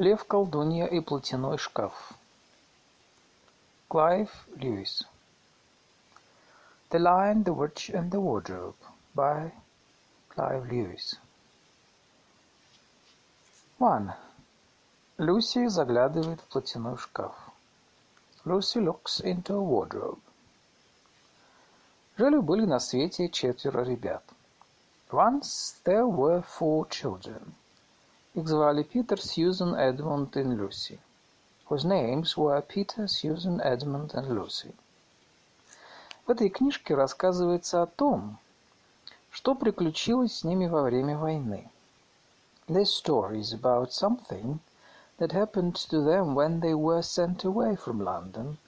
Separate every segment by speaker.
Speaker 1: Лев, колдунья и платяной шкаф. Clive Lewis. The Lion, the Witch and the Wardrobe by Clive Lewis. 1. Люси заглядывает в платяной шкаф. Lucy looks into a wardrobe. Жили-были на свете четверо ребят. Once there were four children. Их звали Питер, Сьюзен, Эдмунд и Люси. Whose names were Peter, Susan, Edmund and Lucy. В этой книжке рассказывается о том, что приключилось с ними во время войны. This story is about something that happened to them when they were sent away from London,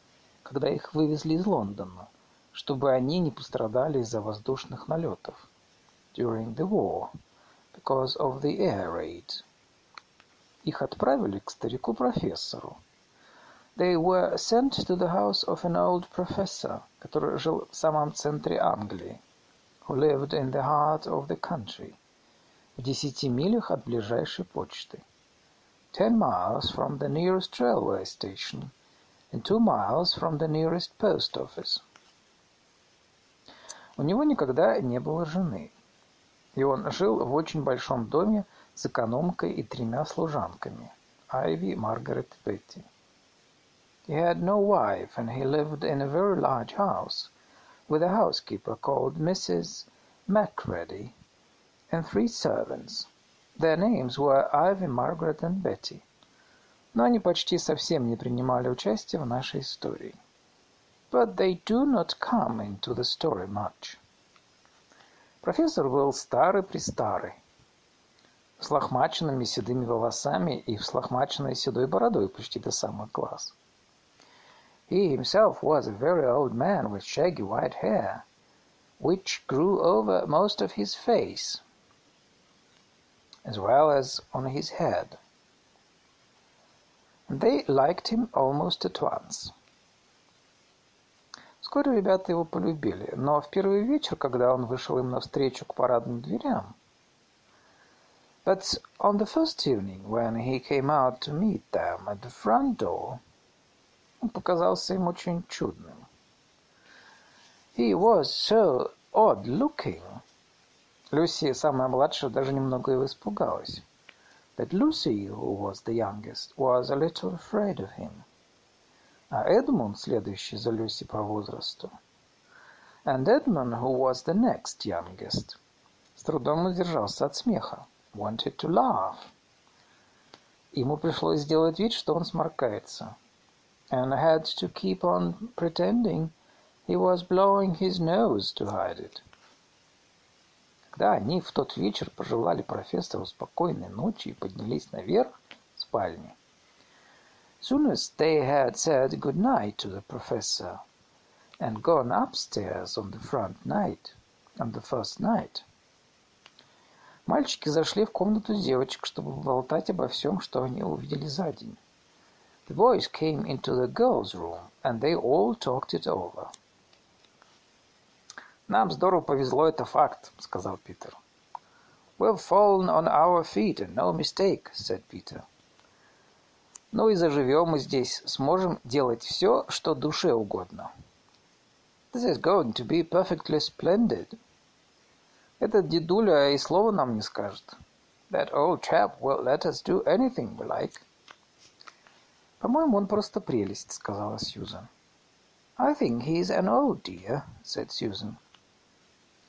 Speaker 1: когда их вывезли из Лондона, чтобы они не пострадали из-за воздушных налетов. During the war, because of the air raids. Их отправили к старику-профессору. They were sent to the house of an old professor, который жил в самом центре Англии, who lived in the heart of the country, в десяти милях от ближайшей почты. ten miles from the nearest railway station and two miles from the nearest post office. У него никогда не было жены, и он жил в очень большом доме с экономкой и тремя служанками – Айви, Маргарет и Бетти. He had no wife, and he lived in a very large house with a housekeeper called Mrs. Macready and three servants – Their names were Ivy, Margaret and Betty. Но они почти совсем не принимали участия в нашей истории. But they do not come into the story much. Профессор был старый-престарый, с седыми волосами и взлохмаченной седой бородой почти до самых глаз. He himself was a very old man with shaggy white hair, which grew over most of his face, as well as on his head. They liked him almost at once. Вскоре ребята его полюбили, но в первый вечер, когда он вышел им навстречу к парадным дверям, But on the first evening, when he came out to meet them at the front door, он показался им очень чудным. He was so odd-looking Люси, самая младшая, даже немного его испугалась. But Lucy, who was the youngest, was a little afraid of him. А Эдмунд, следующий за Люси по возрасту, and Edmund, who was the next youngest, с трудом удержался от смеха, wanted to laugh. Ему пришлось сделать вид, что он сморкается, and had to keep on pretending he was blowing his nose to hide it. Когда они в тот вечер пожелали профессору спокойной ночи и поднялись наверх в спальне, soon as they had said good night to the professor and gone upstairs on the front night, on the first night, мальчики зашли в комнату девочек, чтобы болтать обо всем, что они увидели за день. The boys came into the girls' room, and they all talked it over. «Нам здорово повезло, это факт», — сказал Питер. «We've fallen on our feet, and no mistake», — said Peter. «Ну и заживем мы здесь, сможем делать все, что душе угодно». «This is going to be perfectly splendid». Этот дедуля и слова нам не скажет. That old chap will let us do anything we like. «По-моему, он просто прелесть», — сказала Сьюзан. «I think he's an old dear», — said Susan.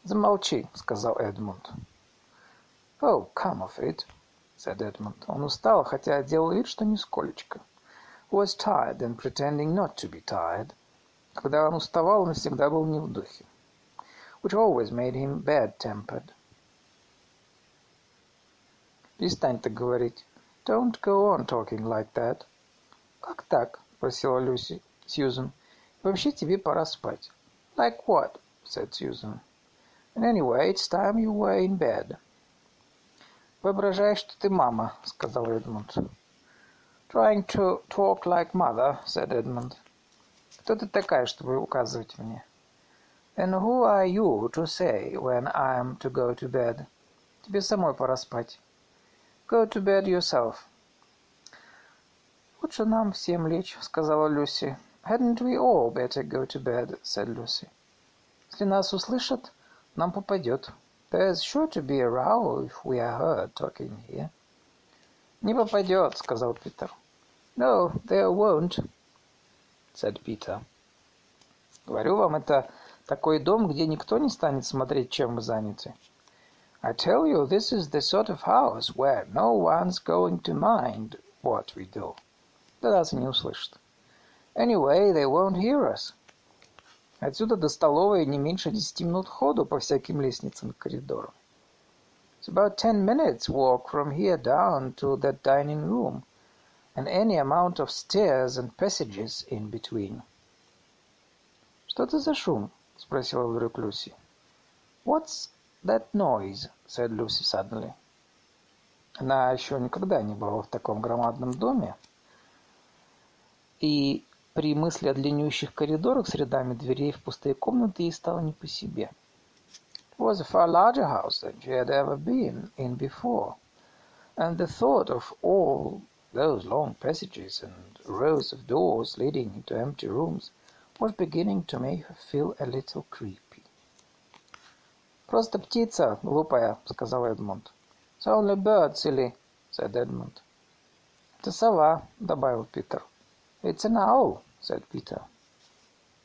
Speaker 1: «Замолчи», — сказал Эдмунд. «Oh, come of it», — said Edmund. Он устал, хотя делал вид, что нисколечко. Was tired and pretending not to be tired. Когда он уставал, он всегда был не в духе. Which always made him bad-tempered. Перестань так говорить. Don't go on talking like that. Как так? Спросила Люси. Сьюзен. Вообще тебе пора спать. Like what? said Susan. And anyway, it's time you were in bed. Воображай, что ты мама, сказал Эдмунд. Trying to talk like mother, said Edmund. Кто ты такая, чтобы указывать мне? And who are you to say when I am to go to bed? Тебе самой пора спать. Go to bed yourself. «Лучше нам всем лечь», — сказала Люси. «Hadn't we all better go to bed?» — said Lucy. «Если нас услышат, нам попадет. There's sure to be a row if we are heard talking here». «Не попадет», — сказал Питер. «No, there won't», — said Peter. «Говорю вам, это такой дом, где никто не станет смотреть, чем вы заняты». I tell you, this is the sort of house where no one's going to mind what we do. Да нас не услышат. Anyway, they won't hear us. Отсюда до столовой не меньше десяти минут ходу по всяким лестницам и коридорам. It's about ten minutes walk from here down to that dining room, and any amount of stairs and passages in between. «Что это за шум?» — спросила вдруг Люси. «What's that noise?» — said Lucy suddenly. Она еще никогда не была в таком громадном доме, и при мысли о длиннющих коридорах с рядами дверей в пустые комнаты ей стало не по себе. It was a far larger house than she had ever been in before, and the thought of all those long passages and rows of doors leading into empty rooms was beginning to make her feel a little creepy. «Просто птица, глупая», — сказал Эдмунд. «It's only bird, silly», — said Edmund. «Это сова», — добавил Питер. «It's an owl», — said Peter.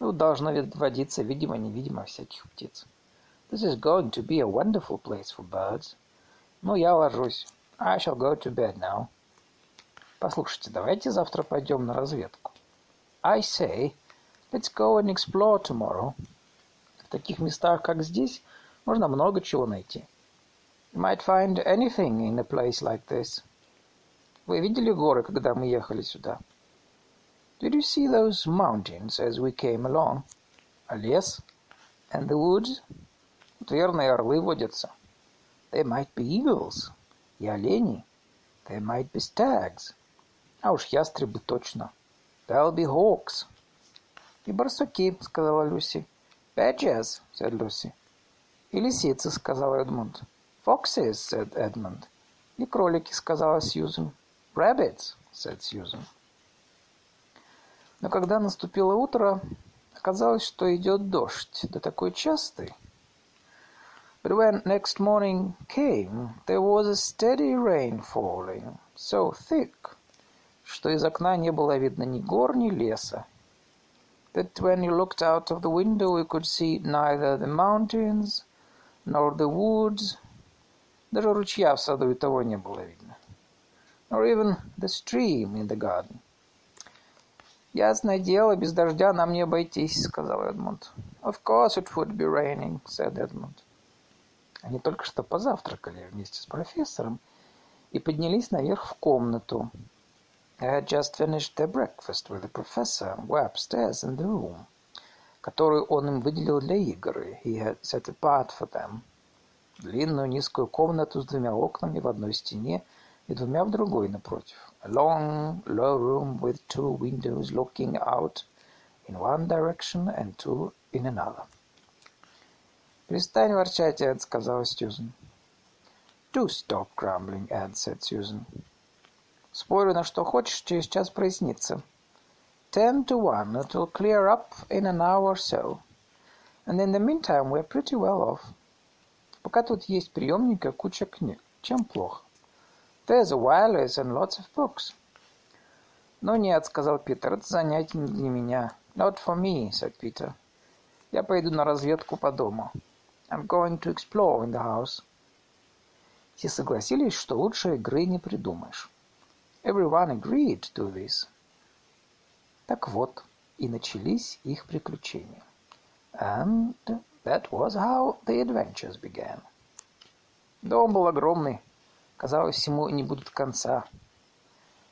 Speaker 1: Ну, должно водиться, видимо-невидимо, всяких птиц. This is going to be a wonderful place for birds. Ну, я ложусь. I shall go to bed now. Послушайте, давайте завтра пойдем на разведку. I say, let's go and explore tomorrow. В таких местах, как здесь, можно много чего найти. You might find anything in a place like this. Вы видели горы, когда мы ехали сюда? Did you see those mountains as we came along? А лес? And the woods? Тут верно, и орлы водятся. There might be eagles. И олени. There might be stags. А уж ястребы точно. There'll be hawks. И барсуки, сказала Люси. Badgers, said Lucy. И лисицы, сказал Эдмунд. Foxes, said Edmund. И кролики, сказала Сьюзен. Rabbits, said Susan. Но когда наступило утро, оказалось, что идет дождь, да такой частый. But when next morning came, there was a steady rain falling, so thick, что из окна не было видно ни гор, ни леса. That when you looked out of the window you could see neither the mountains nor the woods, даже ручья в саду и того не было видно. Nor even the stream in the garden. «Ясное дело, без дождя нам не обойтись», — сказал Эдмунд. «Of course it would be raining», — said Эдмунд. Они только что позавтракали вместе с профессором и поднялись наверх в комнату. They had just finished their breakfast with the professor and were upstairs in the room, которую он им выделил для игр. He had set apart for them. Длинную низкую комнату с двумя окнами в одной стене и двумя в другой напротив. A long, low room with two windows looking out in one direction and two in another. «Перестань ворчать, Эд», — сказала Сьюзен. «Do stop grumbling, Ed», — said Susan. «Спорю на что хочешь, через час прояснится». Ten to one, it'll clear up in an hour or so. And in the meantime, we're pretty well off. Пока тут есть приемник и куча книг. Чем плохо? There's a wireless and lots of books. «Ну нет», — сказал Питер, — «это занятие не для меня». «Not for me», — said Peter. «Я пойду на разведку по дому». I'm going to explore in the house. Все согласились, что лучше игры не придумаешь. Everyone agreed to this. Так вот, и начались их приключения. And that was how the adventures began. Дом был огромный. Казалось, всему не будет конца.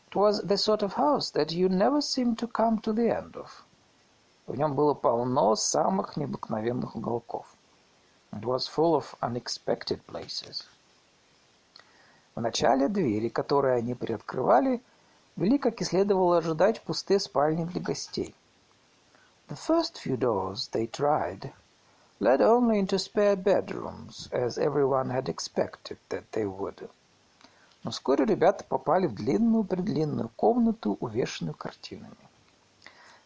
Speaker 1: It was the sort of house that you never seem to come to the end of. В нем было полно самых необыкновенных уголков. It was full of unexpected places. Вначале двери, которые они приоткрывали, вели, как и следовало ожидать, пустые спальни для гостей. The first few doors they tried led only into spare bedrooms, as everyone had expected that they would. Но вскоре ребята попали в длинную-предлинную комнату, увешанную картинами.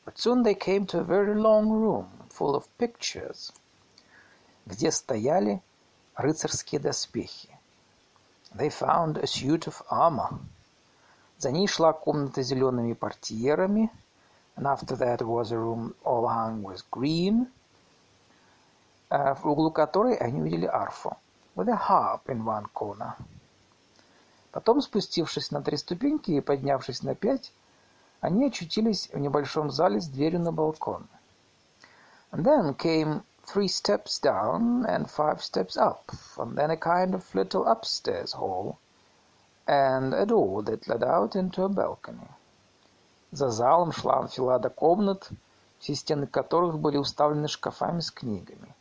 Speaker 1: But soon they came to a very long room, full of pictures, где стояли рыцарские доспехи. They found a suit of armor. За ней шла комната с зелеными портьерами, and after that was a room all hung with green, в углу которой они увидели арфу, with a harp in one corner. Потом, спустившись на три ступеньки и поднявшись на пять, они очутились в небольшом зале с дверью на балкон. And then came three steps down and five steps up, and then a kind of little upstairs hall, and a door that led out into a balcony. За залом шла анфилада комнат, все стены которых были уставлены шкафами с книгами.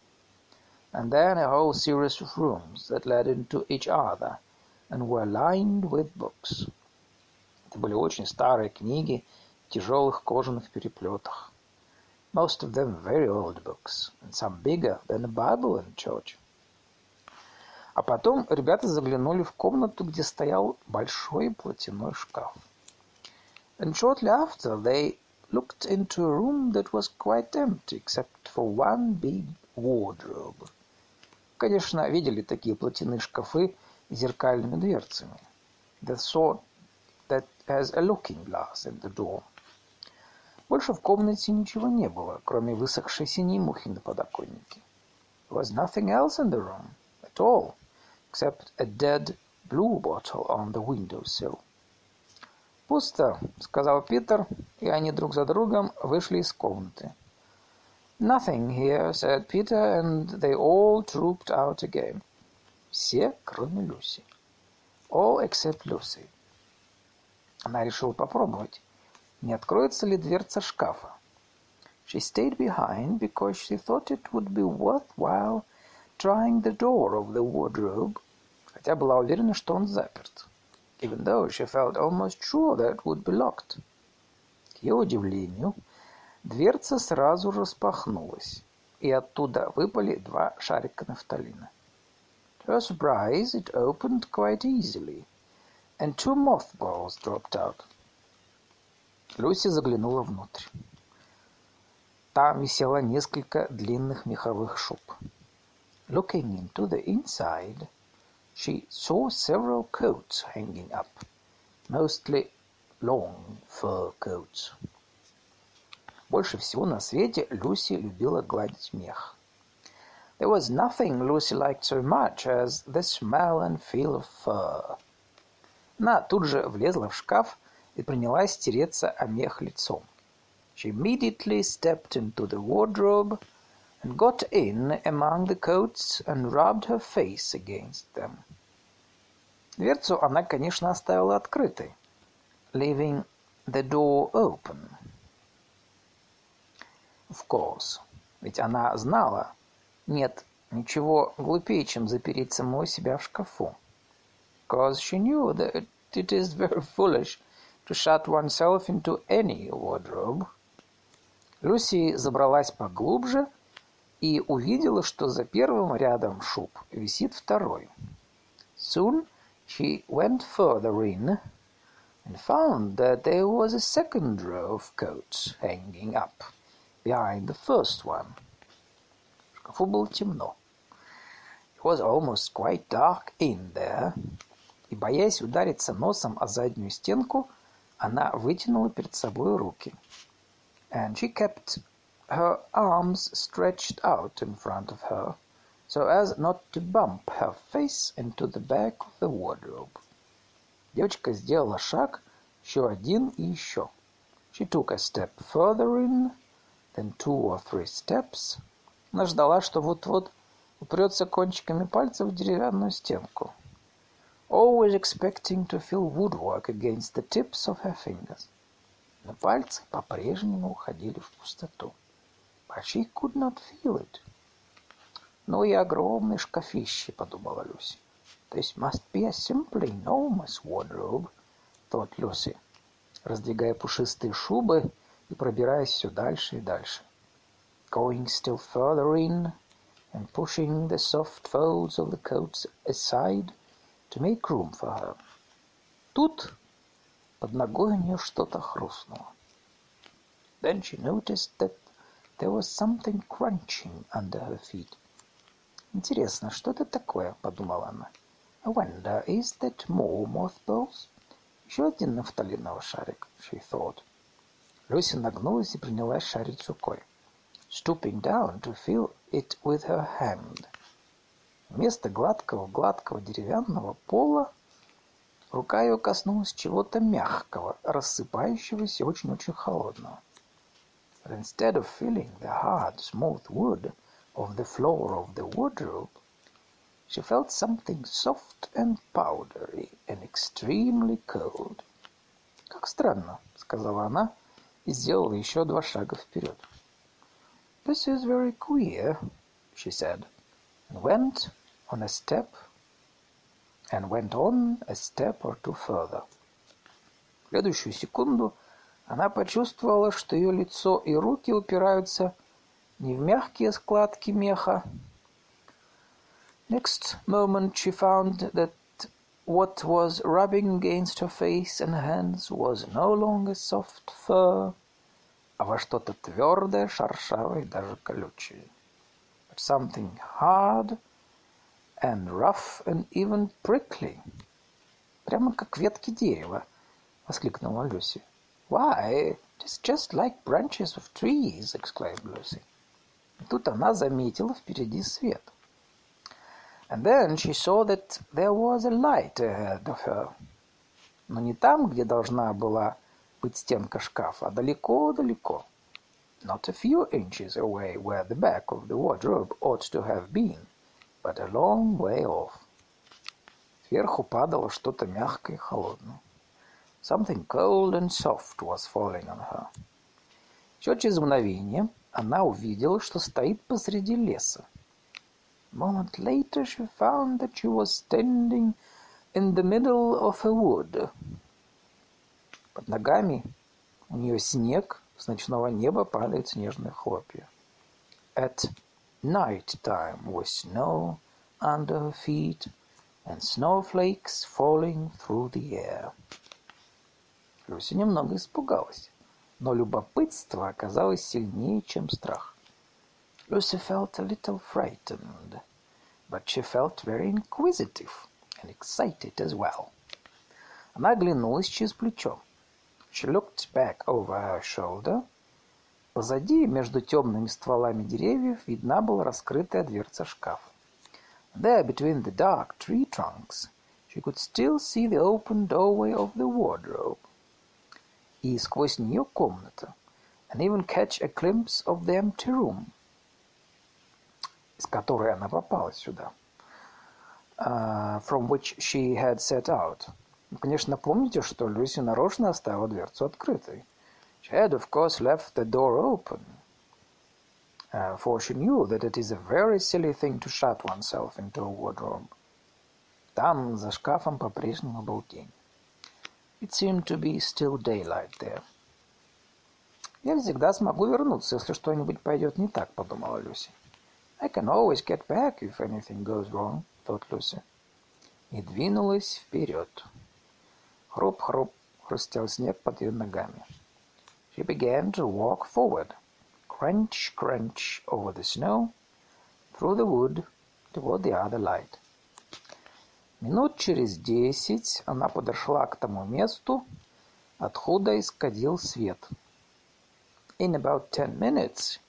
Speaker 1: And then a whole series of rooms that led into each other and were lined with books. Это были очень старые книги в тяжелых кожаных переплетах. Most of them very old books, and some bigger than a Bible in church. А потом ребята заглянули в комнату, где стоял большой платяной шкаф. And shortly after they looked into a room that was quite empty, except for one big wardrobe. Конечно, видели такие платяные шкафы с зеркальными дверцами. The sort that has a looking glass in the door. Больше в комнате ничего не было, кроме высохшей синей мухи на подоконнике. There was nothing else in the room at all, except a dead blue bottle on the window sill. «Пусто», — сказал Питер, и они друг за другом вышли из комнаты. «Nothing here», — said Peter, and they all trooped out again. Все, кроме Люси. All except Lucy. Она решила попробовать, не откроется ли дверца шкафа. She stayed behind because she thought it would be worthwhile trying the door of the wardrobe, хотя была уверена, что он заперт. Even though she felt almost sure that it would be locked. К ее удивлению, дверца сразу распахнулась, и оттуда выпали два шарика нафталина. To her surprise, it opened quite easily, and two mothballs dropped out. Люси заглянула внутрь. Там висело несколько длинных меховых шуб. Looking into the inside, she saw several coats hanging up, mostly long fur coats. Больше всего на свете Люси любила гладить мех. There was nothing Lucy liked so much as the smell and feel of fur. Она тут же влезла в шкаф и принялась тереться о мех лицом. She immediately stepped into the wardrobe and got in among the coats and rubbed her face against them. Дверцу она, конечно, оставила открытой, leaving the door open. Of course, ведь она знала, нет ничего глупее, чем запереть самой себя в шкафу. Because she knew that it is very foolish to shut oneself into any wardrobe. Люси забралась поглубже и увидела, что за первым рядом шуб висит второй. Soon she went further in and found that there was a second row of coats hanging up behind the first one. В шкафу было темно. It was almost quite dark in there, и, боясь удариться носом о заднюю стенку, Она вытянула перед собой руки. And she kept her arms stretched out in front of her, so as not to bump her face into the back of the wardrobe. Девочка сделала шаг, еще один и еще. She took a step further in, then two or three steps. Она ждала, что вот-вот упрется кончиками пальцев в деревянную стенку Always expecting to feel woodwork against the tips of her fingers. Но пальцы по-прежнему уходили в пустоту. But she could not feel it. Ну и огромный шкафище, подумала Люси. This must be a simply enormous wardrobe, thought Люси, раздвигая пушистые шубы и пробираясь все дальше и дальше. Going still further in and pushing the soft folds of the coats aside, to make room for her. тут под ногой у нее что-то хрустнуло. Then she noticed that there was something crunching under her feet. «Интересно, что это такое?» — подумала она. «I wonder, is that more mothballs?» «Еще один нафталиновый шарик», — she thought. Люси нагнулась и принялась шарить рукой. Stooping down to feel it with her hand. Вместо гладкого-гладкого деревянного пола рука ее коснулась чего-то мягкого, рассыпающегося очень-очень холодного. But instead of feeling the hard, smooth wood of the floor of the wardrobe, she felt something soft and powdery and extremely cold. «Как странно», — сказала она и сделала еще два шага вперед. «This is very queer», — she said, and went on a step and went on a step or two further. В следующую секунду она почувствовала, что ее лицо и руки упираются не в мягкие складки меха. Next moment she found that what was rubbing against her face and hands was no longer soft fur, а во что-то твердое, шершавое и даже колючее. But something hard and rough and even prickly. Прямо как ветки дерева, воскликнула Люси. Why, it is just like branches of trees, exclaimed Lucy. И тут она заметила впереди свет. And then she saw that there was a light ahead of her. Но не там, где должна была быть стенка шкафа, а далеко-далеко. Not a few inches away where the back of the wardrobe ought to have been, But a long way off. Сверху падало что-то мягкое и холодное. Something cold and soft was falling on her. Еще через мгновение она увидела, что стоит посреди леса. Moment later she found that she was standing in the middle of a wood. Под ногами у нее снег, с ночного неба падают снежные хлопья. At night time was snow under her feet and snowflakes falling through the air. Люся немного испугалась, но любопытство оказалось сильнее, чем страх. Lucy felt a little frightened, but she felt very inquisitive and excited as well. Она оглянулась через плечо. She looked back over her shoulder. Позади, между темными стволами деревьев, видна была раскрытая дверца шкафа. There, between the dark tree trunks, she could still see the open doorway of the wardrobe и сквозь нее комната, and even catch a glimpse of the empty room, из которой она попала сюда, uh, from which she had set out. Конечно, помните, что Люси нарочно оставила дверцу открытой. She had, of course, left the door open, uh, for she knew that it is a very silly thing to shut oneself into a wardrobe. Там, за шкафом, по-прежнему был день. It seemed to be still daylight there. «Я всегда смогу вернуться, если что-нибудь пойдет не так», — подумала Люси. «I can always get back if anything goes wrong», — thought Lucy. И двинулась вперед. Хруп-хруп хрустел снег под ее ногами. She began to walk forward. Crunch, crunch over the snow, through the wood, toward the other light. Минут через десять она подошла к тому месту, откуда исходил свет. In about ten minutes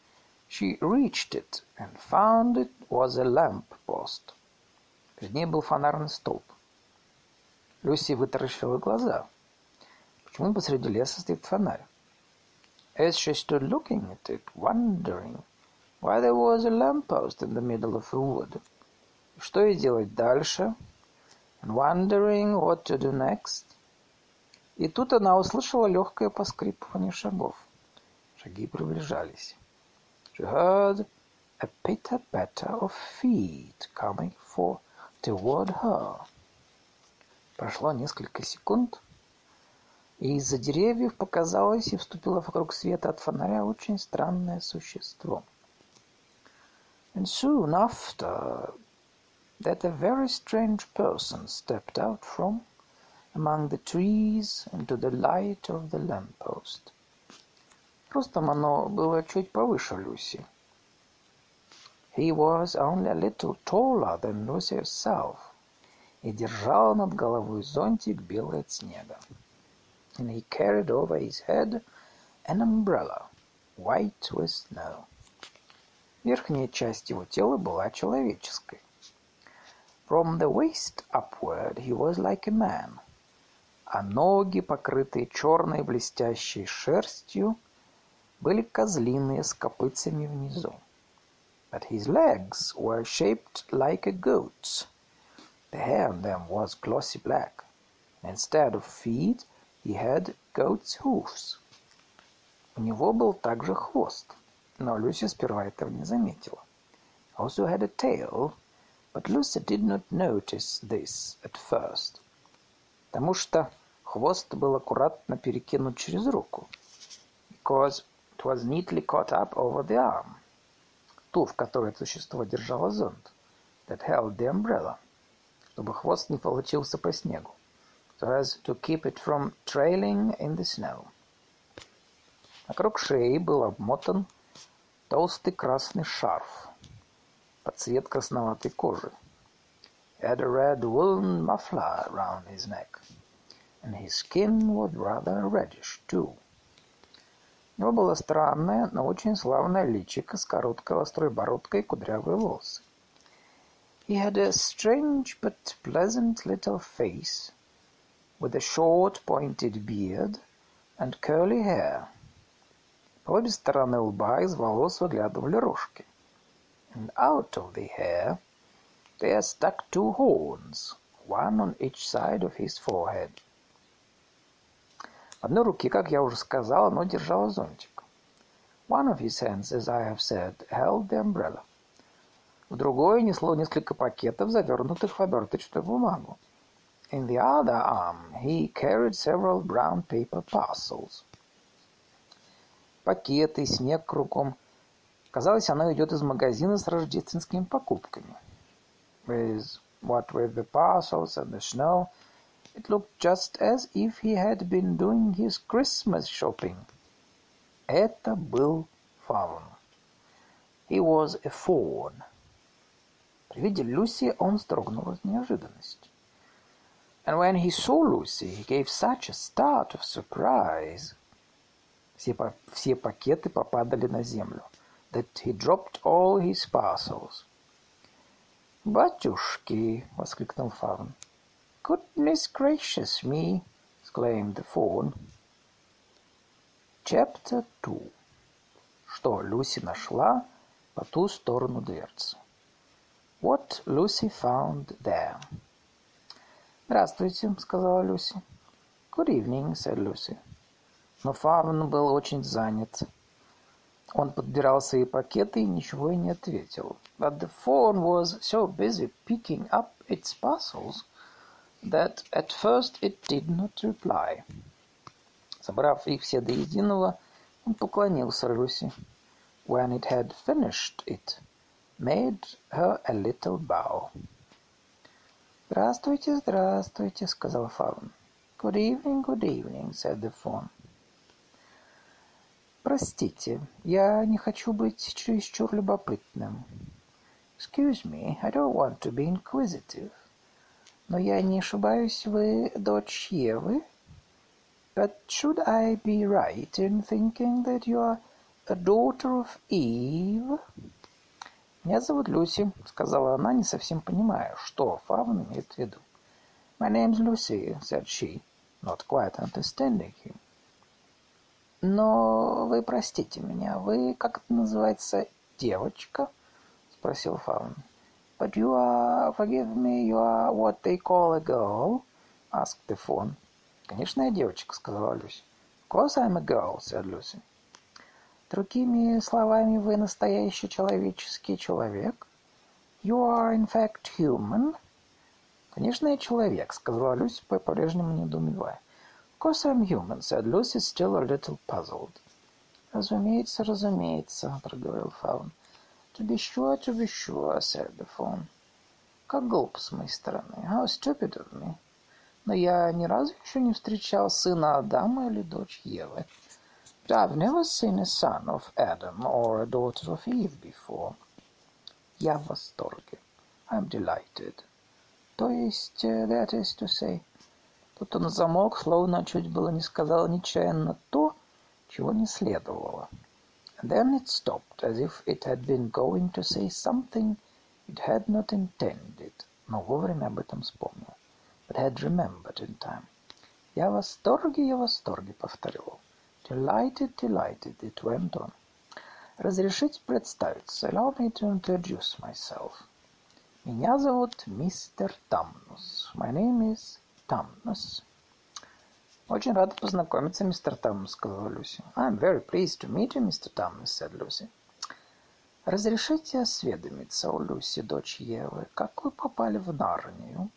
Speaker 1: she reached it and found it was a lamp post. Перед ней был фонарный столб. Люси вытаращила глаза. Почему посреди леса стоит фонарь? As she stood looking at it, wondering why there was a lamp post in the middle of the wood. Что ей делать дальше? and wondering what to do next. И тут она услышала легкое поскрипывание шагов. Шаги приближались. She heard a pitter-patter of feet coming for toward her. Прошло несколько секунд, и из-за деревьев показалось и вступило вокруг света от фонаря очень странное существо. And soon after that a very strange person stepped out from among the trees into the light of the lamppost. Ростом оно было чуть повыше Люси. He was only a little taller than Lucy herself и держал над головой зонтик белый от снега. And he carried over his head an umbrella, white with snow. Верхняя часть его тела была человеческой. From the waist upward he was like a man, а ноги, покрытые черной блестящей шерстью, были козлиные с копытцами внизу. But his legs were shaped like a goat's. The hair on them was glossy black, and instead of feet he had goat's hoofs. У него был также хвост, но Люси сперва этого не заметила. Also had a tail, but Lucy did not notice this at first. Потому что хвост был аккуратно перекинут через руку. Because It was neatly caught up over the arm. Ту, в которой существо держало зонт. That held the umbrella. Чтобы хвост не получился по снегу. So as to keep it from trailing in the snow. Вокруг шеи был обмотан толстый красный шарф под цвет красноватой кожи. He had a red woolen muffler around his neck, and his skin was rather reddish too. У него было странное, но очень славное личико с короткой острой бородкой и кудрявые волосы. He had a strange but pleasant little face, with a short pointed beard and curly hair. По обе стороны лба из волос выглядывали рожки. And out of the hair there stuck two horns, one on each side of his forehead. В одной руке, как я уже сказал, оно держало зонтик. One of his hands, as I have said, held the umbrella. В другой несло несколько пакетов, завернутых в оберточную бумагу. In the other arm he carried several brown paper parcels. Пакеты, снег кругом. Казалось, оно идет из магазина с рождественскими покупками. With what with the parcels and the snow, It looked just as if he had been doing his Christmas shopping. Это был фаун. He was a fawn. При виде Люси он вздрогнул от неожиданности. And when he saw Lucy, he gave such a start of surprise. Все, все пакеты попадали на землю. That he dropped all his parcels. «Батюшки!» — воскликнул Фаун. "Goodness gracious me!" exclaimed the Fawn. Chapter Two. Что Люси нашла по ту сторону дверцы. What Lucy found there. «Здравствуйте», — сказала Люси. «Good evening», — said Lucy. Но Фавн был очень занят. Он подбирал свои пакеты и ничего и не ответил. But the fawn was so busy picking up its parcels that at first it did not reply. Собрав их все до единого, он поклонился Руси. When it had finished it, made her a little bow. «Здравствуйте, здравствуйте», — сказал Фаун. «Good evening, good evening», — said the fawn. «Простите, я не хочу быть чересчур любопытным». «Excuse me, I don't want to be inquisitive». Но я не ошибаюсь, вы дочь Евы? But should I be right in thinking that you are a daughter of Eve? Меня зовут Люси, сказала она, не совсем понимая, что Фавн имеет в виду. My name's Lucy, said she, not quite understanding him. Но вы простите меня, вы, как это называется, девочка? Спросил Фавн. But you are, forgive me, you are what they call a girl? asked the fawn. Конечно, я девочка, сказала Люси. Of course I'm a girl, said Lucy. Другими словами, вы настоящий человеческий человек? You are in fact human? Конечно, я человек, сказала Люси, по-прежнему недоумевая. Of course I'm human, said Lucy, still a little puzzled. Разумеется, разумеется, проговорил Фаун. To be sure, to be sure, said the fawn. Как глупо с моей стороны. How stupid of me. Но я ни разу еще не встречал сына Адама или дочь Евы.
Speaker 2: But I've never seen a son of Adam or a daughter of Eve before.
Speaker 1: Я в восторге.
Speaker 2: I'm delighted.
Speaker 1: То есть, that is to say... Тут он замолк, словно чуть было не сказал нечаянно то, чего не следовало.
Speaker 2: And then it stopped, as if it had been going to say something it had not intended, но вовремя об этом вспомнил. But had remembered in time.
Speaker 1: «Я в восторге, я в восторге», — повторил он.
Speaker 2: Delighted, delighted, it went on.
Speaker 1: «Разрешите представиться.
Speaker 2: Allow me to introduce myself.
Speaker 1: Меня зовут мистер Тамнус.
Speaker 2: My name is Тамнус.
Speaker 1: «Очень рада познакомиться, мистер Тамнус», — сказала Люси.
Speaker 2: «I'm very pleased to meet you, Mr. Тамнус», — said Lucy.
Speaker 1: «Разрешите осведомиться, у Люси, дочь Евы, как вы попали в Нарнию?»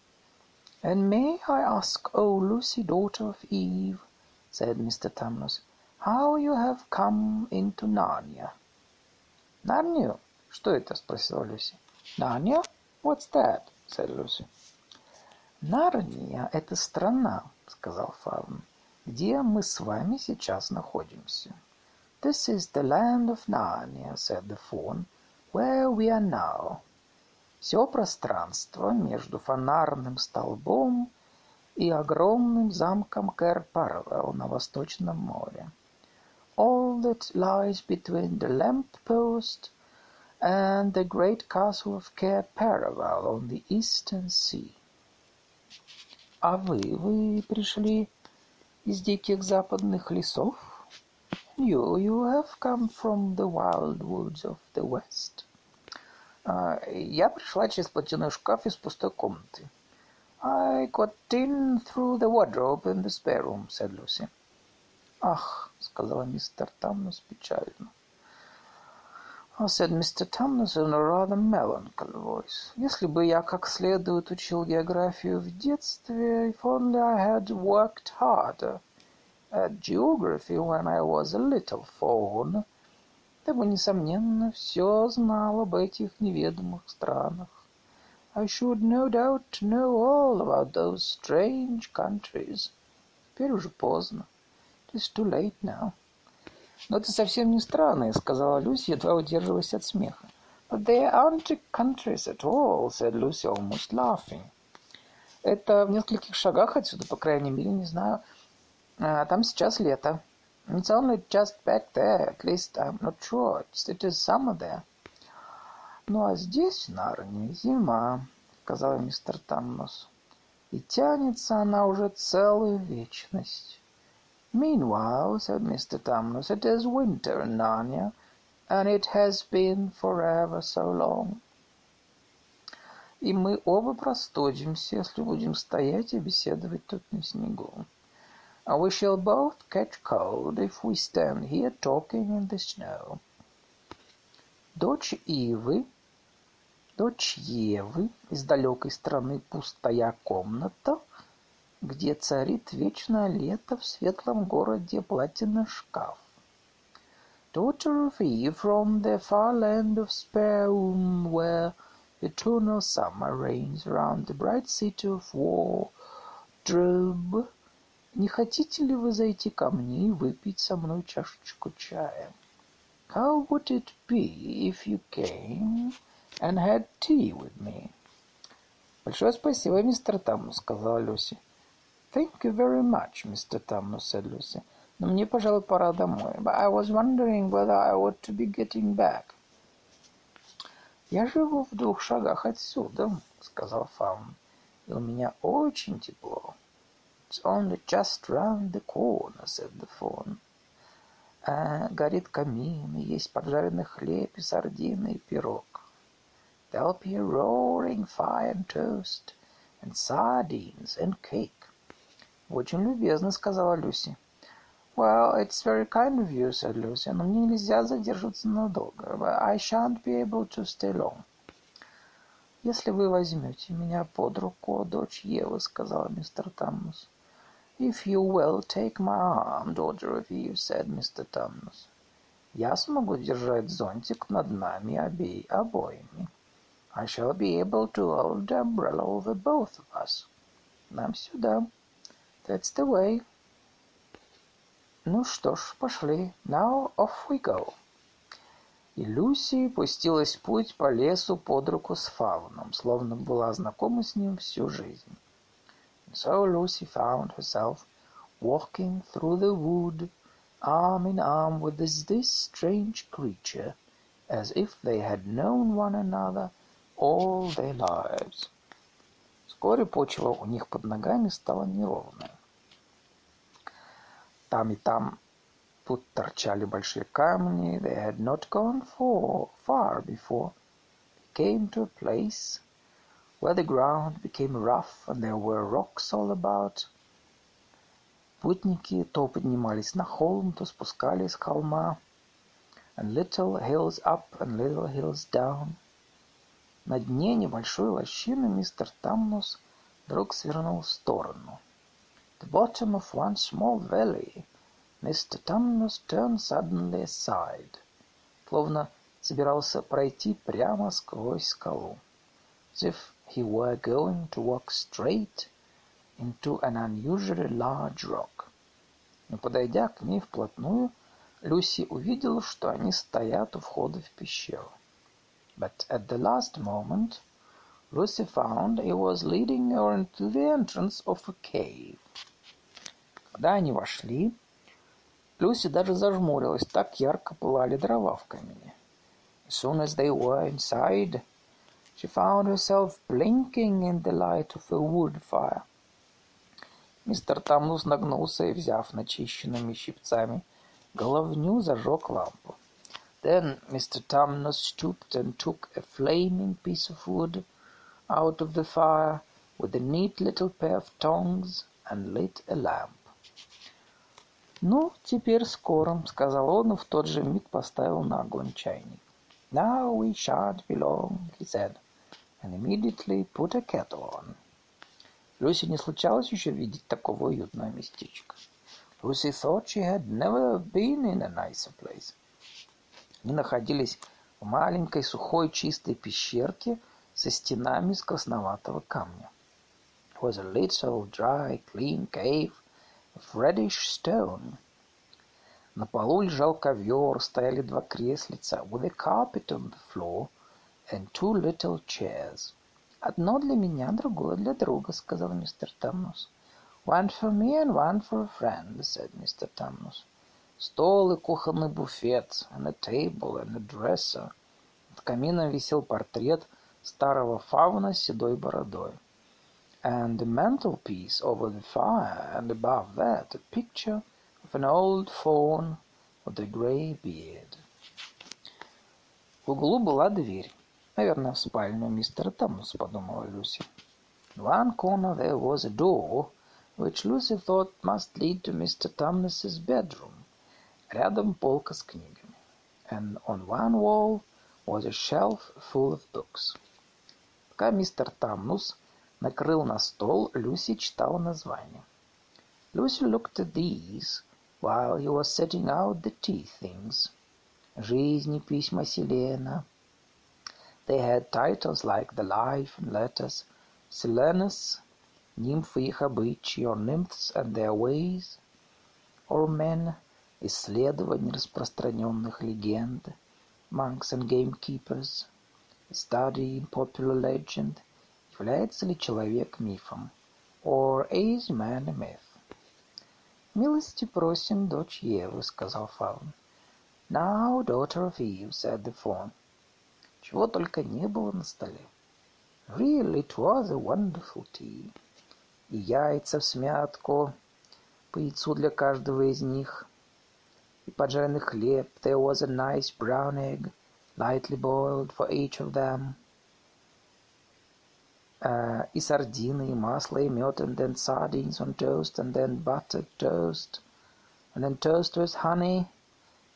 Speaker 2: «And may I ask, O Lucy, daughter of Eve», — said Mr. Tamnos, «how you have come into Narnia?»
Speaker 1: «Нарнию? Что это?» — спросила Люси.
Speaker 2: «Narnia? What's that?» — said Lucy.
Speaker 1: «Нарния — это страна», — сказал Фаун, — «где мы с вами сейчас находимся».
Speaker 2: «This is the land of Narnia», — said the Faun, — «where we are now».
Speaker 1: Все пространство между фонарным столбом и огромным замком Кэр-Парвелл на Восточном море.
Speaker 2: All that lies between the lamp post and the great castle of Cair Paravel on the eastern sea.
Speaker 1: А вы, вы пришли из диких западных лесов?
Speaker 2: You, you have come from the wild woods of the west.
Speaker 1: Uh, я пришла через платяной шкаф из пустой комнаты.
Speaker 2: I got in through the wardrobe in the spare room, said Lucy.
Speaker 1: Ах, сказала мистер Тамнус печально.
Speaker 2: Oh, said Mr. Tumnus in a rather melancholy voice.
Speaker 1: Если бы я как следует учил географию в детстве,
Speaker 2: if only I had worked harder at geography when I was a little fawn,
Speaker 1: ты бы, несомненно, все знал об этих неведомых странах.
Speaker 2: I should no doubt know all about those strange countries.
Speaker 1: Теперь уже поздно.
Speaker 2: It is too late now.
Speaker 1: «Но это совсем не страны», — сказала Люси, едва удерживаясь от смеха.
Speaker 2: «But they aren't countries at all», — said Lucy, almost laughing.
Speaker 1: «Это в нескольких шагах отсюда, по крайней мере, не знаю. А там сейчас лето».
Speaker 2: «It's only just back there, at least I'm not sure. It is summer there».
Speaker 1: «Ну а здесь, в Нарнии, зима», — сказал мистер Тамнос. «И тянется она уже целую вечность».
Speaker 2: Meanwhile, said Mr. Tamnos, it is winter in Narnia, and it has been for ever so long.
Speaker 1: И мы оба простудимся, если будем стоять и беседовать тут на снегу.
Speaker 2: And we shall both catch cold if we stand here talking in the snow.
Speaker 1: Дочь Ивы, дочь Евы из далекой страны пустая комната — где царит вечное лето в светлом городе платяный шкаф.
Speaker 2: Daughter of Eve from the far land of Speum, where eternal summer reigns around the bright city of Wardrobe,
Speaker 1: не хотите ли вы зайти ко мне и выпить со мной чашечку чая?
Speaker 2: How would it be if you came and had tea with me?
Speaker 1: Большое спасибо, мистер Тамму, сказала Люси.
Speaker 2: Thank you very much, Mr. Thomas, said Lucy.
Speaker 1: Но мне, пожалуй, пора домой.
Speaker 2: But I was wondering whether I ought to be getting back.
Speaker 1: Я живу в двух шагах отсюда, сказал Фаун. И у меня очень тепло.
Speaker 2: It's only just round the corner, said the fawn.
Speaker 1: А, горит камин, и есть поджаренный хлеб и сардины, и пирог.
Speaker 2: There'll be a roaring fire and toast, and sardines and cake.
Speaker 1: «Очень любезно», — сказала Люси.
Speaker 2: «Well, it's very kind of you», — said Lucy, — «но мне нельзя задерживаться надолго. I shan't be able to stay long».
Speaker 1: «Если вы возьмете меня под руку, дочь Евы», — сказала мистер Таммус.
Speaker 2: «If you will take my arm, daughter of Eve», — said Mr. Таммус.
Speaker 1: «Я смогу держать зонтик над нами обеи, обоими».
Speaker 2: «I shall be able to hold the umbrella over both of us». Нам сюда. That's the way. Ну что ж, пошли. Now off we go. И Люси пустилась в путь по лесу под руку с Фауном, словно была знакома с ним всю жизнь. And so Lucy found herself walking through the wood, arm in arm with this, this strange creature, as if they had known one another all their lives. Вскоре почва у них под ногами стала неровная. Там и там тут торчали большие камни. They had not gone for, far before they came to a place where the ground became rough and there were rocks all about. Путники то поднимались на холм, то спускались с холма. And little hills up and little hills down. На дне небольшой лощины мистер Тамнус вдруг свернул в сторону. The bottom of one small valley, Mr. Tamnus turned suddenly aside, словно собирался пройти прямо сквозь скалу, as if he were going to walk straight into an unusually large rock. Но подойдя к ней вплотную, Люси увидела, что они стоят у входа в пещеру. But at the last moment, Lucy found he was leading her into the entrance of a cave. Когда они вошли, Люси даже зажмурилась, так ярко пылали дрова в камине. As soon as they were inside, she found herself blinking in the light of a wood fire. Мистер Тамнус нагнулся и, взяв начищенными щипцами головню, зажег лампу. Then Mr. Tamnos stooped and took a flaming piece of wood out of the fire with a neat little pair of tongs and lit a lamp. «Ну, теперь скоро», — сказал он и в тот же миг поставил на огонь чайник. «Now we shan't be long», — he said, and immediately put a kettle on. Люси не случалось еще видеть такого уютного местечка. Lucy thought she had never been in a nicer place. Они находились в маленькой сухой чистой пещерке со стенами из красноватого камня. It was a little dry, clean cave of reddish stone. На полу лежал ковер, стояли два креслица with a carpet on the floor and two little chairs. «Одно для меня, другое для друга», — сказал мистер Тамнус. «One for me and one for a friend», — said Mr. Тамнус. Стол и кухонный буфет, and a table and a dresser. Над камином висел портрет старого фауна с седой бородой. And the mantelpiece over the fire, and above that a picture of an old faun with a grey beard. В углу была дверь. Наверное, в спальню мистера Томаса, подумала Люси. In one corner there was a door, which Lucy thought must lead to Mr. Thomas's bedroom. Рядом полка с книгами. And on one wall was a shelf full of books. Пока мистер Тамнус накрыл на стол, Люси читала название. Lucy looked at these while he was setting out the tea things. Жизни, письма Селена. They had titles like The Life and Letters, Silenus, Нимфы и их обычаи, or Nymphs and their ways, or Men, исследование распространенных легенд, monks and gamekeepers, study popular legend, является ли человек мифом, or is man a myth. «Милости просим, дочь Евы», — сказал Фаун. «Now, daughter of Eve», — said the fawn. Чего только не было на столе. Really, it was a wonderful tea. И яйца в смятку, по яйцу для каждого из них — и поджаренный хлеб. There was a nice brown egg, lightly boiled for each of them. Uh, и сардины, и масло, и мед, and then sardines on toast, and then buttered toast, and then toast with honey,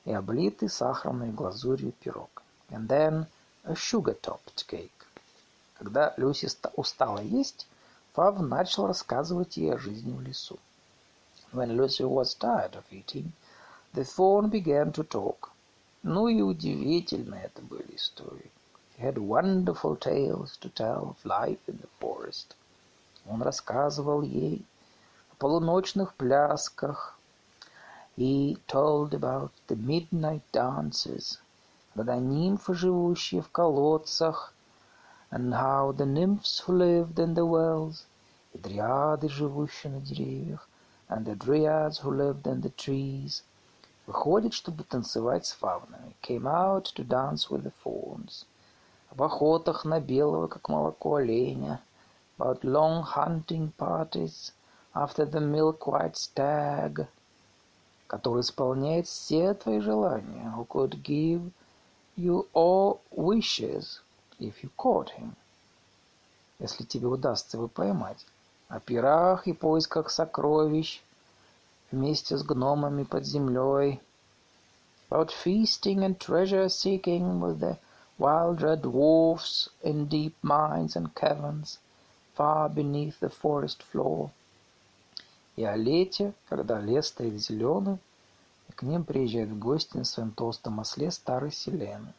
Speaker 2: и облитый сахарной глазурью пирог. And then a sugar-topped cake. Когда Люси устала есть, Фав начал рассказывать ей о жизни в лесу. When Lucy was tired of eating, The Fawn began to talk. Ну и удивительные это были истории. He had wonderful tales to tell of life in the forest. Он рассказывал ей о полуночных плясках. He told about the midnight dances, когда нимфы, живущие в колодцах, and how the nymphs who lived in the wells, и дриады, живущие на деревьях, and the dryads who lived in the trees, выходят, чтобы танцевать с фавнами, came out to dance with the fawns, об охотах на белого, как молоко оленя, about long hunting parties after the milk-white stag, который исполняет все твои желания, who could give you all wishes if you caught him, если тебе удастся его поймать, о пирах и поисках сокровищ вместе с гномами под землей, about feasting and treasure-seeking with the wild red dwarfs in deep mines and caverns, far beneath the forest floor. И о лете, когда лес стоит зеленый, и к ним приезжает в гости на своем толстом осле старый селен.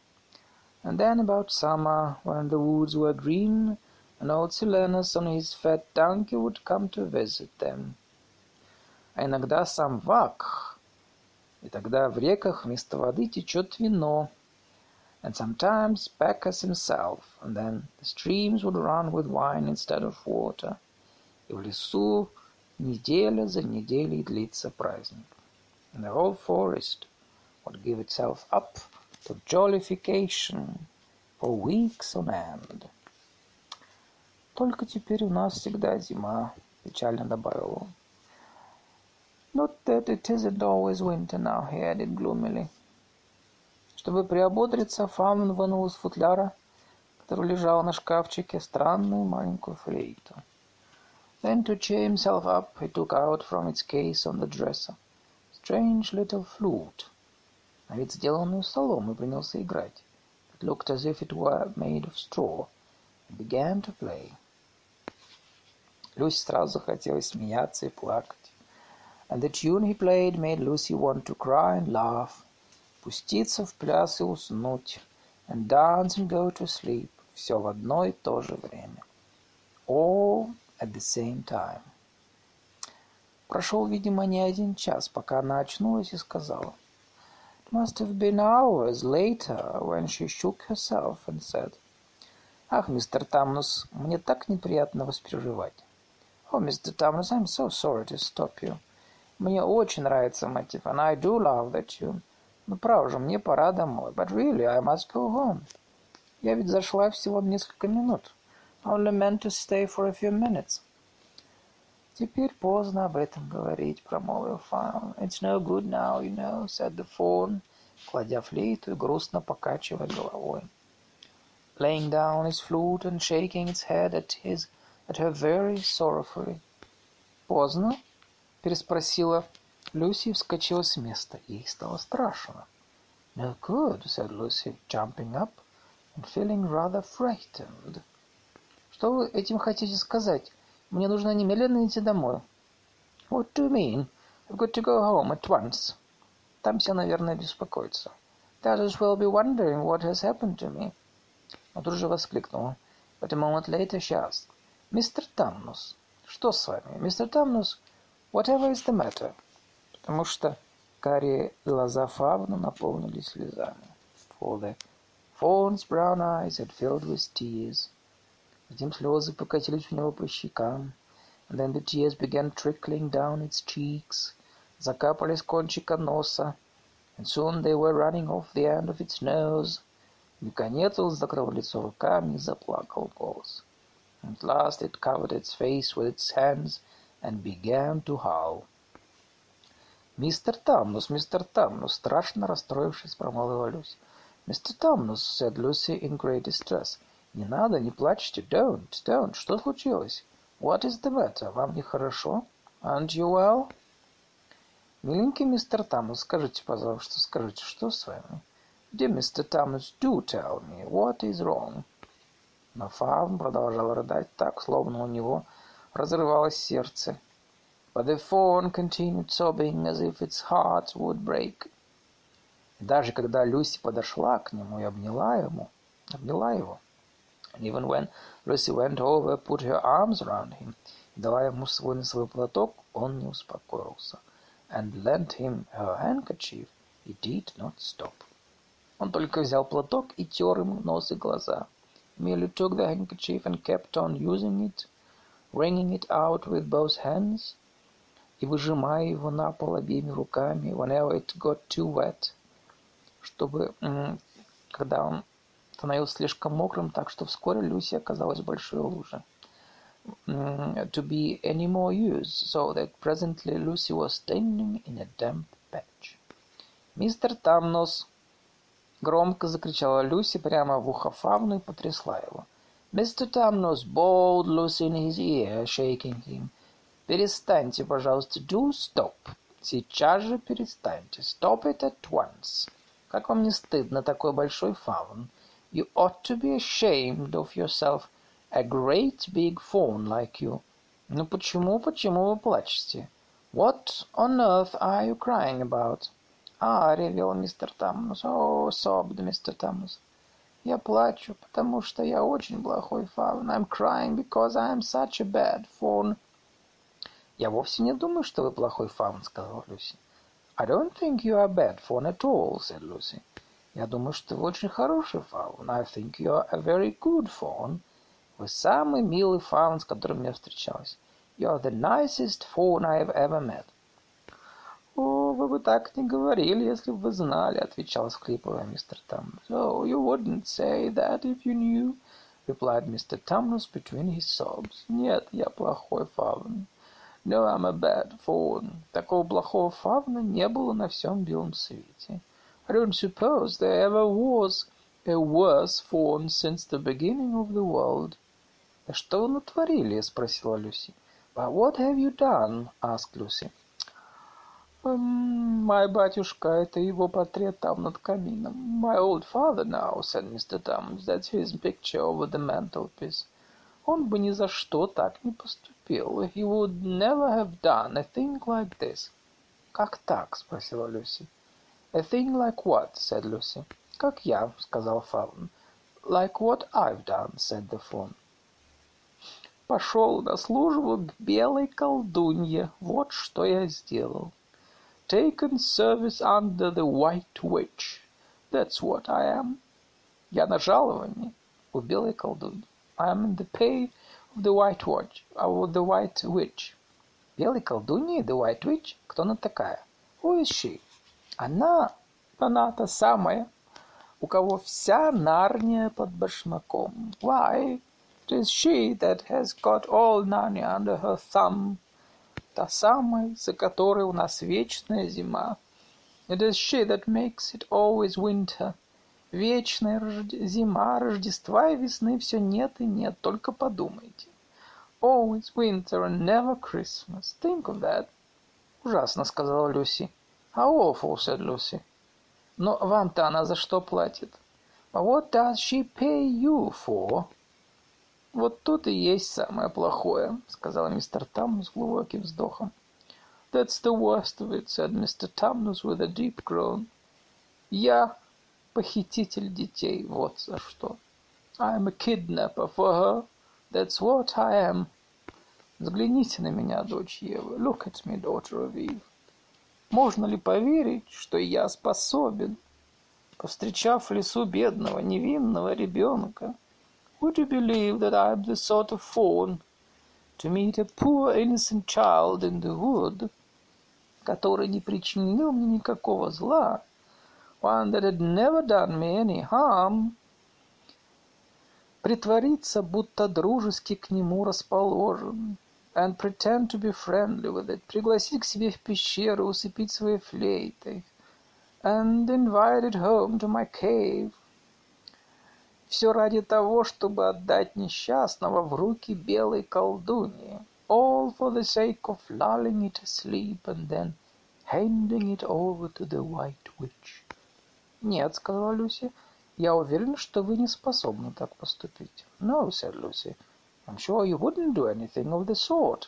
Speaker 2: And then about summer, when the woods were green, and old Silenus on his fat donkey would come to visit them. А иногда сам Вак, и тогда в реках вместо воды течет вино. And sometimes Bacchus himself, and then the streams would run with wine instead of water. И в лесу неделя за неделей длится праздник. And the whole forest would give itself up to jollification for weeks on end. Только теперь у нас всегда зима, печально добавил он. Not that it isn't always winter now, he added gloomily. Чтобы приободриться, Фаун вынул из футляра, который лежал на шкафчике, странную маленькую флейту. Then to cheer himself up, he took out from its case on the dresser strange little flute, на вид сделанную соломой, принялся играть. It looked as if it were made of straw, and began to play. Люси сразу захотелось смеяться и плакать. And the tune he played made Lucy want to cry and laugh, пуститься в пляс и уснуть, and dance and go to sleep, все в одно и то же время. All at the same time. Прошел, видимо, не один час, пока она очнулась и сказала. It must have been hours later when she shook herself and said, «Ах, мистер Тамнус, мне так неприятно вас переживать». «Oh, Mr. Tamnus, I'm so sorry to stop you. Мне очень нравится мотив, and I do love that tune. Ну, право же, мне пора домой. But really, I must go home. Я ведь зашла всего несколько минут. I only meant to stay for a few minutes. Теперь поздно об этом говорить, промолвил Фаун. It's no good now, you know, said the fawn, кладя флейту и грустно покачивая головой. Laying down his flute and shaking its head at his at her very sorrowfully. Поздно? Переспросила Люси вскочила с места. Ей стало страшно. No good, said Lucy, jumping up and feeling rather frightened. Что вы этим хотите сказать? Мне нужно немедленно идти домой. What do you mean? I've got to go home at once. Там все, наверное, беспокоятся. The others will be wondering what has happened to me. Но тут же воскликнула. But a moment later she asked, Мистер Тамнус, что с вами? Мистер Тамнус, whatever is the matter? Потому что карие глаза Фавна наполнились слезами. For the fawn's brown eyes had filled with tears. Затем слезы покатились у него по щекам. And then the tears began trickling down its cheeks. Закапали с кончика носа. And soon they were running off the end of its nose. Наконец он закрыл лицо руками и заплакал голос. At last it covered its face with its hands and began to howl. «Мистер Тамнус, мистер Тамнус!» Страшно расстроившись, промолвила Люси. «Мистер Тамнус!» said Lucy in great distress. «Не надо, не плачьте! Don't, don't! Что случилось? What is the matter? Вам нехорошо? Aren't you well?» «Миленький мистер Тамнус, скажите, пожалуйста, скажите, что с вами?» «Dear Mr. Тамнус, do tell me, what is wrong?» Но Фаун продолжал рыдать так, словно у него разрывалось сердце. But the fawn continued sobbing as if its heart would break. И даже когда Люси подошла к нему и обняла ему, обняла его, And even when Lucy went over, put her arms around him, и дала ему свой носовой платок, он не успокоился. And lent him her handkerchief, he did not stop. Он только взял платок и тер им нос и глаза. Merely took the handkerchief and kept on using it, wringing it out with both hands, и выжимая его на пол обеими руками, whenever it got too wet, чтобы, когда он становился слишком мокрым, так что вскоре Люси оказалась большой луже. To be any more use, so that presently Lucy was standing in a damp patch. «Мистер Тамнос!» — громко закричала Люси прямо в ухо Фавну и потрясла его. «Mr. Tamnos!» — bawled Lucy in his ear, shaking him. «Перестаньте, пожалуйста, do stop!» «Сейчас же перестаньте! Stop it at once!» «Как вам не стыдно, такой большой фаун?» You ought to be ashamed of yourself, a great big fawn like you. Ну почему, почему вы плачете? What on earth are you crying about? А, ревел мистер Таммус. О, sobbed мистер Таммус. Я плачу, потому что я очень плохой фаун. I'm crying because I am such a bad fawn. Я вовсе не думаю, что вы плохой фаун, сказал Люси. I don't think you are bad fawn at all, said Lucy. Я думаю, что вы очень хороший фаун. I think you are a very good fawn. Вы самый милый фаун, с которым я встречалась. You are the nicest fawn I have ever met. О, вы бы так не говорили, если бы вы знали, отвечал склипывая мистер Тамнус. Oh, you wouldn't say that if you knew, replied Mr. Tamnus between his sobs. Нет, я плохой фаун. No, I'm a bad fawn. Такого плохого фауна не было на всем белом свете. I don't suppose there ever was a worse fawn since the beginning of the world. Да что вы натворили? спросила Люси. But what have you done? asked Lucy. Um, my батюшка, это его портрет там над камином. My old father now, said Mr. Tams, that's his picture over the mantelpiece. Он бы ни за что так не поступил. He would never have done a thing like this. Как так? спросила Люси. «A thing like what?» said Lucy. «Как я», — сказал Фаун. «Like what I've done», said the Fawn. «Пошел на службу к белой колдунье. Вот что я сделал. Taken service under the white witch. That's what I am. Я на жаловании у белой колдуньи. I am in the pay of the white witch. Of the white witch. Белой колдуньи, the white witch? Кто она такая? Who is she? Она, она та самая, у кого вся Нарния под башмаком. Why, it is she that has got all Narnia under her thumb. Та самая, за которой у нас вечная зима. It is she that makes it always winter. Вечная зима, Рождества и весны все нет и нет, только подумайте. Always winter and never Christmas. Think of that. Ужасно, сказала Люси. How awful, said Lucy. Но вам-то она за что платит? But what does she pay you for? Вот тут и есть самое плохое, сказал мистер Тамнус глубоким вздохом. That's the worst of it, said Mr. Tamnus with a deep groan. Я похититель детей, вот за что. I'm a kidnapper for her. That's what I am. Взгляните на меня, дочь Евы. Look at me, daughter of Eve. Можно ли поверить, что я способен, повстречав в лесу бедного, невинного ребенка, would you believe that I am the sort of fawn to meet a poor innocent child in the wood, который не причинил мне никакого зла, one that had never done me any harm, притвориться, будто дружески к нему расположен, and pretend to be friendly with it, пригласить к себе в пещеру, усыпить своей флейтой, and invite it home to my cave. Все ради того, чтобы отдать несчастного в руки белой колдуньи. All for the sake of lulling it asleep and then handing it over to the white witch. Нет, сказала Люси, я уверен, что вы не способны так поступить. No, said Lucy, I'm sure you wouldn't do anything of the sort.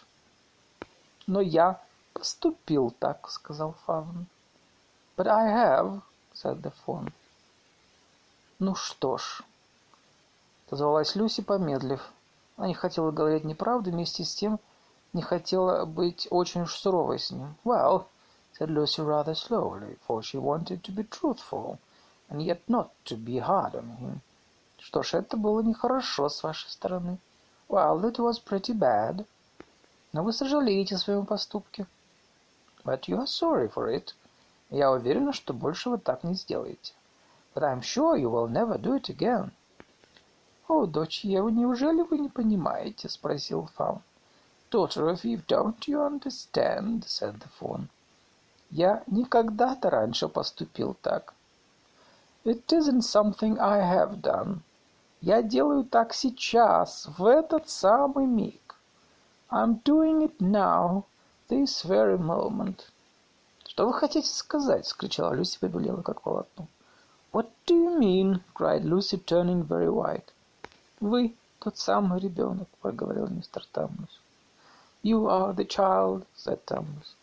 Speaker 2: Но я поступил так, сказал Фавн. But I have, said the Fawn. Ну что ж, Позвалась Люси, помедлив. Она не хотела говорить неправду, вместе с тем не хотела быть очень уж суровой с ним.
Speaker 1: «Well», said Lucy rather slowly, for she wanted to be truthful, and yet not to be hard on him.
Speaker 2: Что ж, это было нехорошо с вашей стороны.
Speaker 1: Well, that was pretty bad.
Speaker 2: Но вы сожалеете о своем поступке.
Speaker 1: But you are sorry for it.
Speaker 2: Я уверена, что больше вы так не сделаете.
Speaker 1: But I'm sure you will never do it again.
Speaker 2: «О, дочь Евы, неужели вы не понимаете?» — спросил Фаун.
Speaker 1: «Daughter of Eve, don't you understand?» — said the fawn.
Speaker 2: «Я никогда-то раньше поступил так».
Speaker 1: «It isn't something I have done.
Speaker 2: Я делаю так сейчас, в этот самый миг.
Speaker 1: I'm doing it now, this very moment».
Speaker 2: «Что вы хотите сказать?» — скричала Люси, побелела как полотно.
Speaker 1: «What do you mean?» — cried Lucy, turning very white.
Speaker 2: «Вы тот самый ребенок», — проговорил мистер Таммус.
Speaker 1: «You are the child», — said Таммус.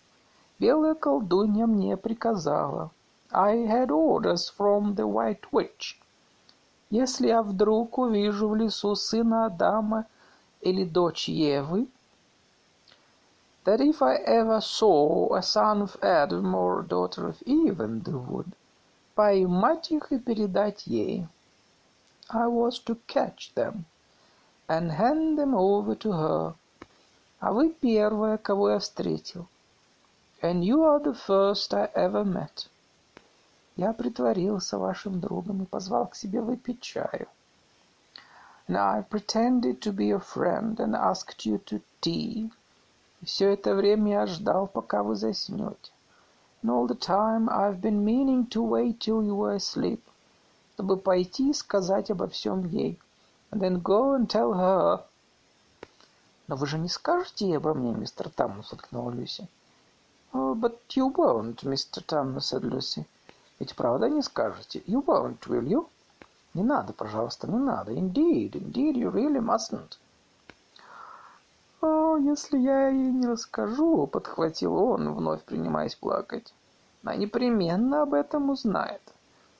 Speaker 2: «Белая колдунья мне приказала.
Speaker 1: I had orders from the White Witch.
Speaker 2: Если я вдруг увижу в лесу сына Адама или дочь Евы,
Speaker 1: that if I ever saw a son of Adam or daughter of Eve in the wood,
Speaker 2: поймать их и передать ей.
Speaker 1: I was to catch them and hand them over to her.
Speaker 2: А вы первая, кого я встретил.
Speaker 1: And you are the first I ever met.
Speaker 2: Я притворился вашим другом и позвал к себе выпить чаю.
Speaker 1: And I pretended to be a friend and asked you to tea.
Speaker 2: И все это время я ждал, пока вы заснете.
Speaker 1: And all the time I've been meaning to wait till you were asleep
Speaker 2: Чтобы пойти и сказать обо всем ей.
Speaker 1: Then go and tell her.
Speaker 2: Но вы же не скажете ей обо мне, мистер Таммус, откнула Люси.
Speaker 1: Oh, but you won't, Mr. Thomas, said Lucy.
Speaker 2: Ведь правда не скажете?
Speaker 1: You won't, will you?
Speaker 2: Не надо, пожалуйста, не надо.
Speaker 1: Indeed, indeed, you really mustn't.
Speaker 2: «О, если я ей не расскажу», — подхватил он, вновь принимаясь плакать, — «она непременно об этом узнает».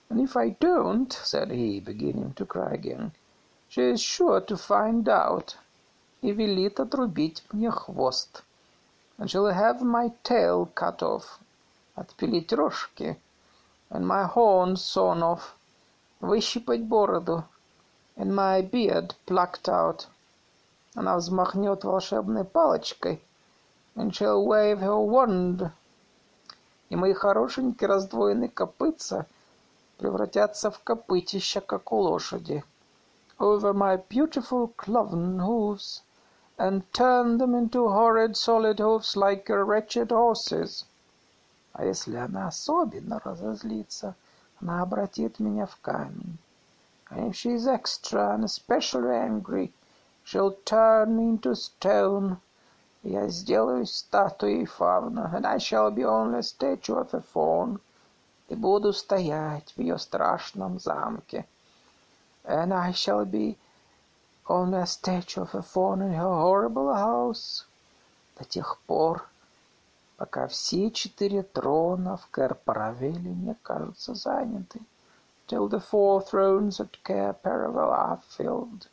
Speaker 1: And if I don't, said he, beginning to cry again, she is sure to find out
Speaker 2: и велит отрубить мне хвост.
Speaker 1: And she'll have my tail cut off,
Speaker 2: отпилить рожки,
Speaker 1: and my horns sawn off,
Speaker 2: выщипать бороду,
Speaker 1: and my beard plucked out.
Speaker 2: Она взмахнет волшебной палочкой,
Speaker 1: and she'll wave her wand,
Speaker 2: и мои хорошенькие раздвоенные копытца — превратятся в копытища, как у лошади.
Speaker 1: Over my beautiful cloven hoofs, and turn them into horrid solid hoofs like a wretched horse's.
Speaker 2: А если она особенно разозлится, она обратит меня в камень.
Speaker 1: And if she is extra and especially angry, she'll turn me into stone.
Speaker 2: Я сделаюсь статуей фавна,
Speaker 1: and I shall be only a statue of a fawn
Speaker 2: И буду стоять в ее страшном замке.
Speaker 1: And I shall be only a statue of a fawn in her horrible house.
Speaker 2: До тех пор, пока все четыре трона в Кэр-Паравеле не кажутся заняты.
Speaker 1: Till the four thrones at Cair-Paravel are filled.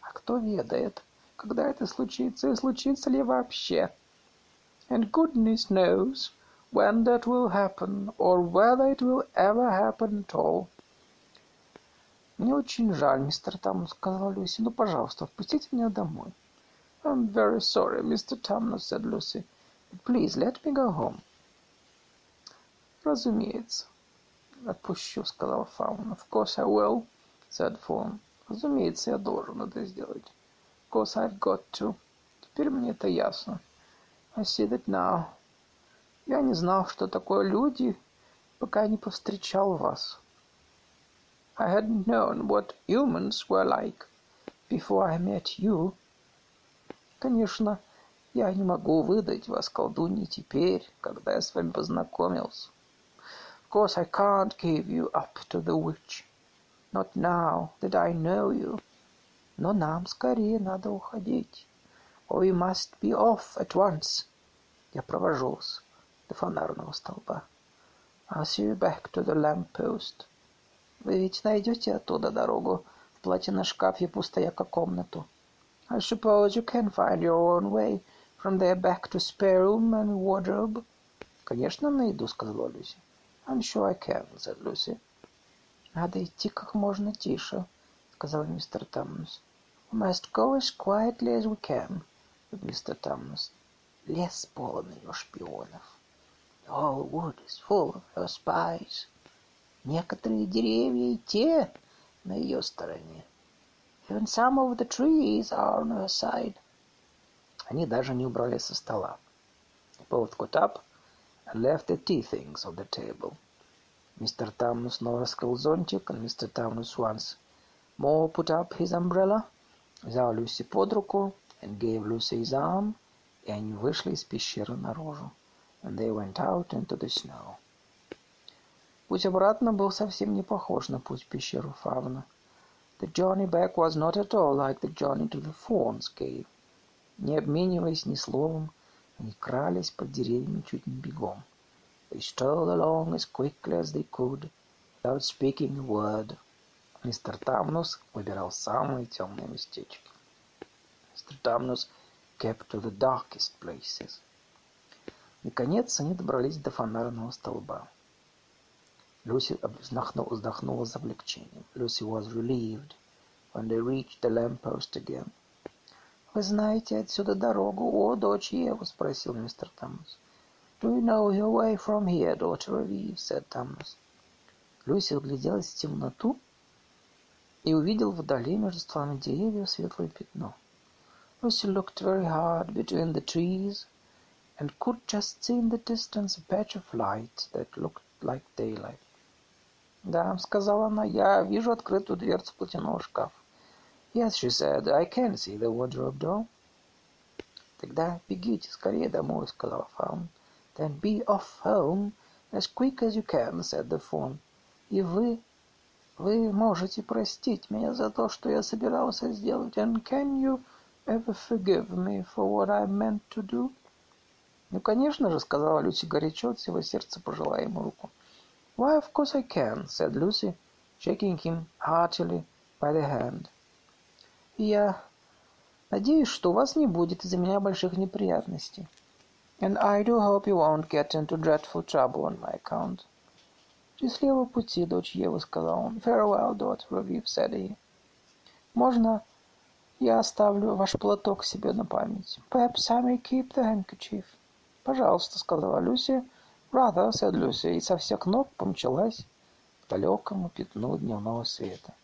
Speaker 2: А кто ведает, когда это случится и случится ли вообще?
Speaker 1: And goodness knows when that will happen, or whether it will ever happen at all.
Speaker 2: Мне очень жаль, мистер Тамнус, сказала Люси. Ну, пожалуйста, впустите меня домой.
Speaker 1: I'm very sorry, Mr. Tamnos, said Lucy.
Speaker 2: But please let me go home.
Speaker 1: Разумеется.
Speaker 2: Отпущу, сказал Фаун.
Speaker 1: Of course I will,
Speaker 2: said Fawn.
Speaker 1: Разумеется, я должен это сделать.
Speaker 2: Of course I've got to.
Speaker 1: Теперь мне это ясно.
Speaker 2: I see that now. Я не знал, что такое люди, пока не повстречал вас.
Speaker 1: I hadn't known what humans were like
Speaker 2: before I met you. Конечно, я не могу выдать вас колдуньи теперь, когда я с вами познакомился.
Speaker 1: Of course, I can't give you up to the witch. Not now that I know you.
Speaker 2: Но нам скорее надо уходить.
Speaker 1: Or we must be off at once.
Speaker 2: Я провожу до фонарного столба.
Speaker 1: You back to the lamp post.
Speaker 2: Вы ведь найдете оттуда дорогу в платье шкафе, пустая как комнату. I suppose you can find your own way from there back to spare room and wardrobe. Конечно, найду, сказала Люси. I'm sure I can, said Lucy. Надо идти как можно тише, сказал мистер Тамнус. We must go as quietly as we can, Mr. Тамнус. Лес полон ее шпионов. Whole wood is full of her spies. Некоторые деревья и те на ее стороне. Even some of the trees are on her side. Они даже не убрали со стола. Both got up and left the tea things on the table. Mr. Tamnus снова раскрыл зонтик, and Mr. Tamnus once more put up his umbrella, взял Люси под руку and gave Lucy his arm, и они вышли из пещеры наружу. And they went out into the snow. Путь обратно был совсем не похож на путь в пещеру Фавна. The journey back was not at all like the journey to the Fawn's cave. Не обмениваясь ни словом, они крались под деревьями чуть не бегом. They stole along as quickly as they could, without speaking a word. Мистер Тамнус выбирал самые темные местечки. Mr. Tamnus kept to the darkest places. Наконец они добрались до фонарного столба. Lucy вздохнула, с облегчением. Lucy was relieved when they reached the lamppost again. «Вы знаете отсюда дорогу, о, дочь Ева?» — спросил мистер Томас. «Do you know your way from here, daughter of Eve?» — said Thomas. Люси вгляделась в темноту и увидел вдали между стволами деревьев светлое пятно. Lucy looked very hard between the trees and could just see in the distance a patch of light that looked like daylight. «Да», — сказала она, — «я вижу открытую дверцу платяного шкафа». «Yes», — she said, — «I can see the wardrobe door». «Тогда бегите скорее домой», — сказала Фаун. «Then be off home as quick as you can», — said the fawn. «И вы, вы можете простить меня за то, что я собирался сделать. And can you ever forgive me for what I meant to do?» «Ну, конечно же», — сказала Люси горячо, от всего сердца пожелая ему руку. "Why, of course I can," said Lucy, shaking him heartily by the hand. "Я надеюсь, что у вас не будет из-за меня больших неприятностей. And I do hope you won't get into dreadful trouble on my account." «Счастливого пути, дочь Ева», — сказал он. «Farewell, daughter of Eve», — said he. «Можно я оставлю ваш платок себе на память?» «Perhaps I may keep the handkerchief». «Пожалуйста», — сказала Люся, «Rather», — said Lucy, и со всех ног помчалась к далекому пятну дневного света.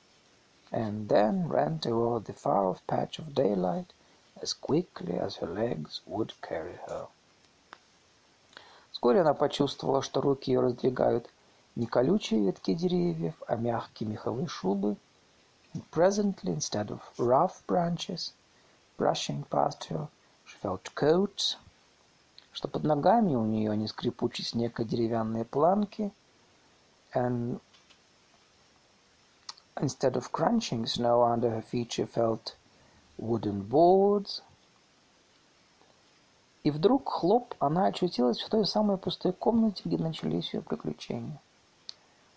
Speaker 2: And then ran toward the far-off patch of daylight as quickly as her legs would carry her. Вскоре она почувствовала, что руки ее раздвигают не колючие ветки деревьев, а мягкие меховые шубы. And presently, instead of rough branches brushing past her, she felt coats что под ногами у нее не скрипучий снег, а деревянные планки, and instead of crunching snow under her feet, she felt wooden boards. И вдруг, хлоп, она очутилась в той самой пустой комнате, где начались ее приключения.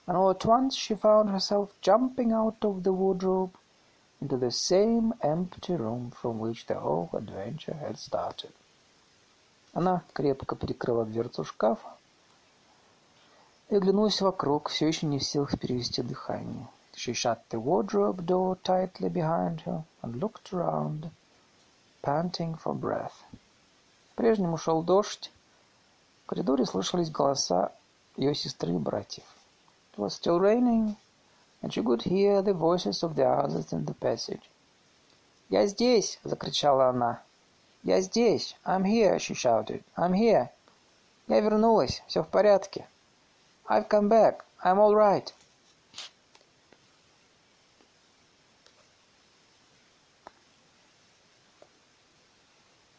Speaker 2: And all at once she found herself jumping out of the wardrobe into the same empty room from which the whole adventure had started. Она крепко прикрыла дверцу шкафа и оглянулась вокруг, все еще не в силах перевести дыхание. She shut the wardrobe door tightly behind her and looked around, panting for breath. По-прежнему шел дождь. В коридоре слышались голоса ее сестры и братьев. It was still raining, and she could hear the voices of the others in the passage. «Я здесь!» — закричала она. «Я здесь! I'm here!» — she shouted. «I'm here!» «Я вернулась! Все в порядке!» «I've come back! I'm all right!»